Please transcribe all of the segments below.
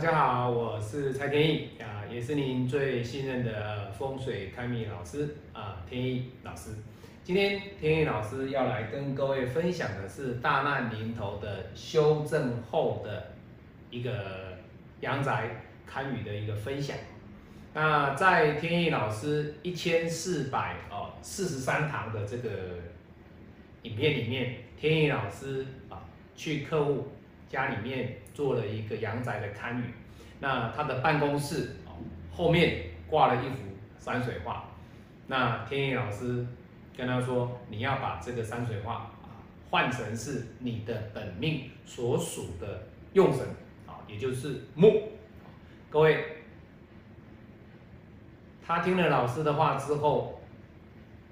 大家好，我是蔡天意啊，也是您最信任的风水开密老师啊，天意老师。今天天意老师要来跟各位分享的是大难临头的修正后的一个阳宅堪舆的一个分享。那在天意老师一千四百哦四十三堂的这个影片里面，天意老师啊去客户家里面做了一个阳宅的堪舆。那他的办公室哦后面挂了一幅山水画。那天意老师跟他说，你要把这个山水画啊换成是你的本命所属的用神啊，也就是木。各位。他听了老师的话之后，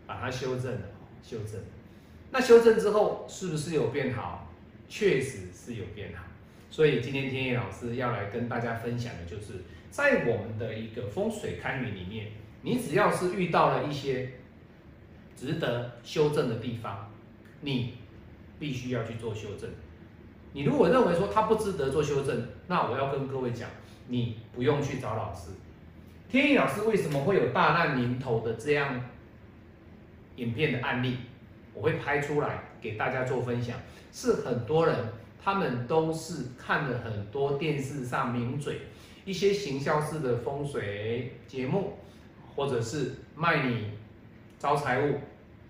把它修正了，修正。那修正之后是不是有变好？确实是有变好。所以今天天野老师要来跟大家分享的就是，在我们的一个风水堪舆里面，你只要是遇到了一些值得修正的地方，你必须要去做修正。你如果认为说它不值得做修正，那我要跟各位讲，你不用去找老师。天意老师为什么会有大难临头的这样影片的案例？我会拍出来给大家做分享。是很多人他们都是看了很多电视上名嘴一些行销式的风水节目，或者是卖你招财物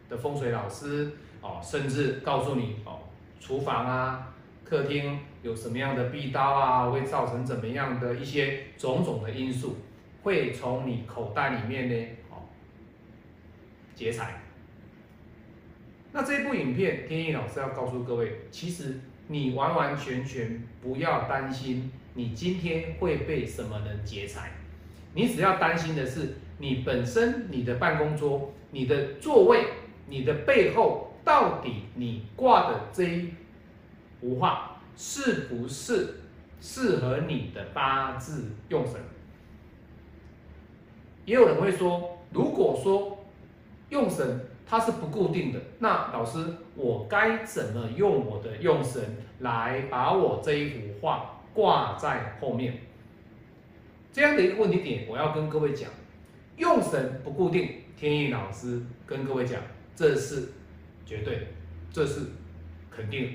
的风水老师哦，甚至告诉你哦，厨房啊、客厅有什么样的壁刀啊，会造成怎么样的一些种种的因素。会从你口袋里面呢，哦，劫财。那这部影片，天意老师要告诉各位，其实你完完全全不要担心，你今天会被什么人劫财。你只要担心的是，你本身你的办公桌、你的座位、你的背后，到底你挂的这一幅画是不是适合你的八字用神？也有人会说，如果说用神它是不固定的，那老师我该怎么用我的用神来把我这一幅画挂在后面？这样的一个问题点，我要跟各位讲，用神不固定，天意老师跟各位讲，这是绝对，这是肯定。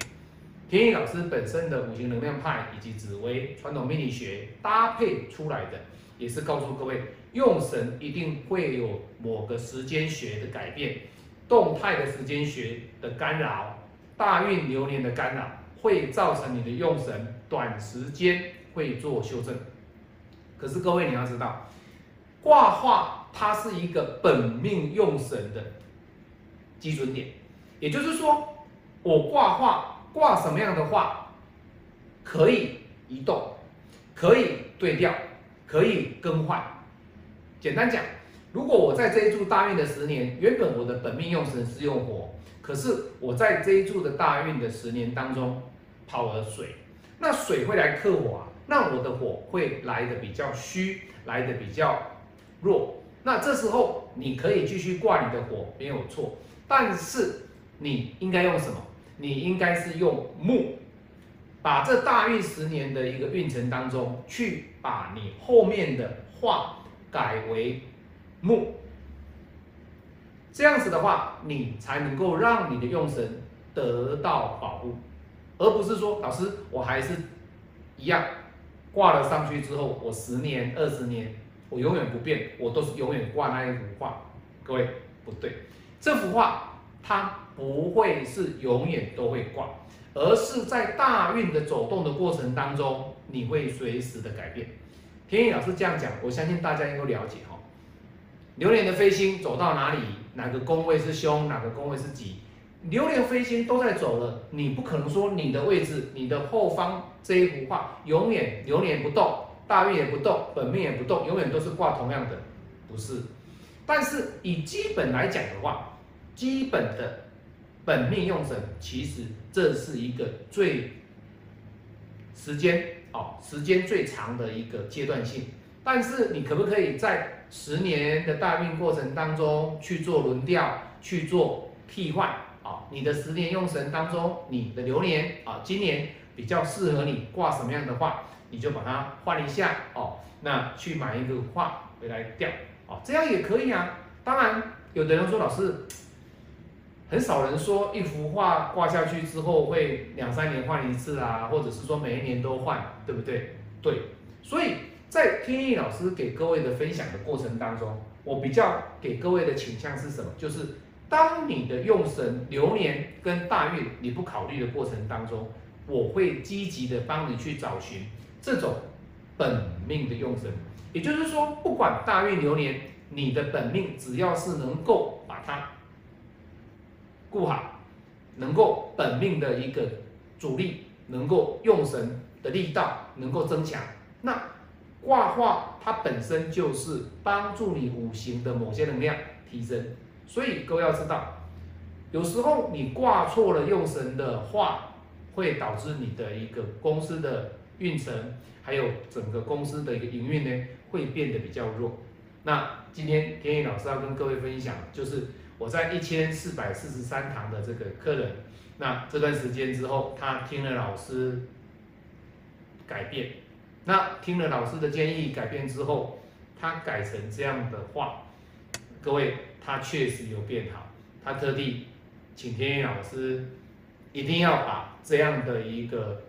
天意老师本身的五行能量派以及紫微传统命理学搭配出来的，也是告诉各位。用神一定会有某个时间学的改变，动态的时间学的干扰，大运流年的干扰，会造成你的用神短时间会做修正。可是各位你要知道，卦画它是一个本命用神的基准点，也就是说，我卦画挂什么样的画，可以移动，可以对调，可以更换。简单讲，如果我在这一柱大运的十年，原本我的本命用神是用火，可是我在这一柱的大运的十年当中跑了水，那水会来克我啊，那我的火会来的比较虚，来的比较弱。那这时候你可以继续挂你的火没有错，但是你应该用什么？你应该是用木，把这大运十年的一个运程当中去把你后面的化。改为木，这样子的话，你才能够让你的用神得到保护，而不是说老师我还是一样挂了上去之后，我十年、二十年我永远不变，我都是永远挂那一幅画。各位不对，这幅画它不会是永远都会挂，而是在大运的走动的过程当中，你会随时的改变。天意老师这样讲，我相信大家应该了解哈。流年的飞星走到哪里，哪个宫位是凶，哪个宫位是吉，流年飞星都在走了，你不可能说你的位置、你的后方这一幅画永远流年不动，大运也不动，本命也不动，永远都是挂同样的，不是。但是以基本来讲的话，基本的本命用神，其实这是一个最时间。哦，时间最长的一个阶段性，但是你可不可以在十年的大运过程当中去做轮调，去做替换？啊，你的十年用神当中，你的流年啊，今年比较适合你挂什么样的话，你就把它换一下哦，那去买一个画回来吊哦，这样也可以啊。当然，有的人说老师，很少人说一幅画挂下去之后会两三年换一次啊，或者是说每一年都换，对不对？对，所以在天意老师给各位的分享的过程当中，我比较给各位的倾向是什么？就是当你的用神流年跟大运你不考虑的过程当中，我会积极的帮你去找寻这种本命的用神，也就是说，不管大运流年，你的本命只要是能够把它顾好，能够本命的一个主力能够用神的力道能够增强，那挂画它本身就是帮助你五行的某些能量提升，所以各位要知道，有时候你挂错了用神的话。会导致你的一个公司的运程，还有整个公司的一个营运呢，会变得比较弱。那今天天意老师要跟各位分享，就是我在一千四百四十三堂的这个客人，那这段时间之后，他听了老师改变，那听了老师的建议改变之后，他改成这样的话，各位他确实有变好，他特地请天意老师。一定要把这样的一个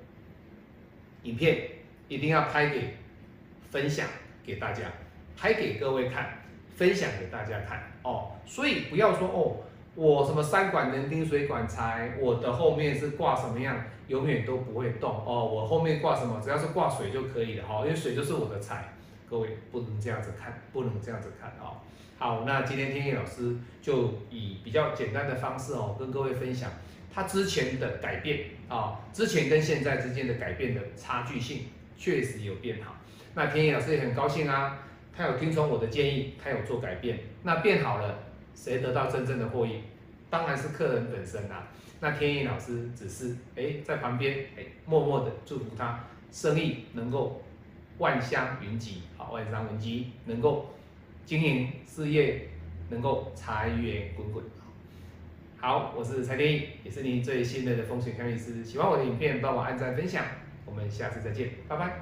影片一定要拍给分享给大家，拍给各位看，分享给大家看哦。所以不要说哦，我什么三管人丁水管财，我的后面是挂什么样，永远都不会动哦。我后面挂什么，只要是挂水就可以了哈，因为水就是我的财。各位不能这样子看，不能这样子看哦。好，那今天天意老师就以比较简单的方式哦，跟各位分享。他之前的改变啊，之前跟现在之间的改变的差距性确实有变好。那天意老师也很高兴啊，他有听从我的建议，他有做改变，那变好了，谁得到真正的获益？当然是客人本身啊。那天意老师只是哎在旁边哎默默的祝福他生意能够万香云集，好万商云集，能够经营事业能够财源滚滚。好，我是蔡天意，也是您最信任的风水看运师。喜欢我的影片，帮我按赞分享。我们下次再见，拜拜。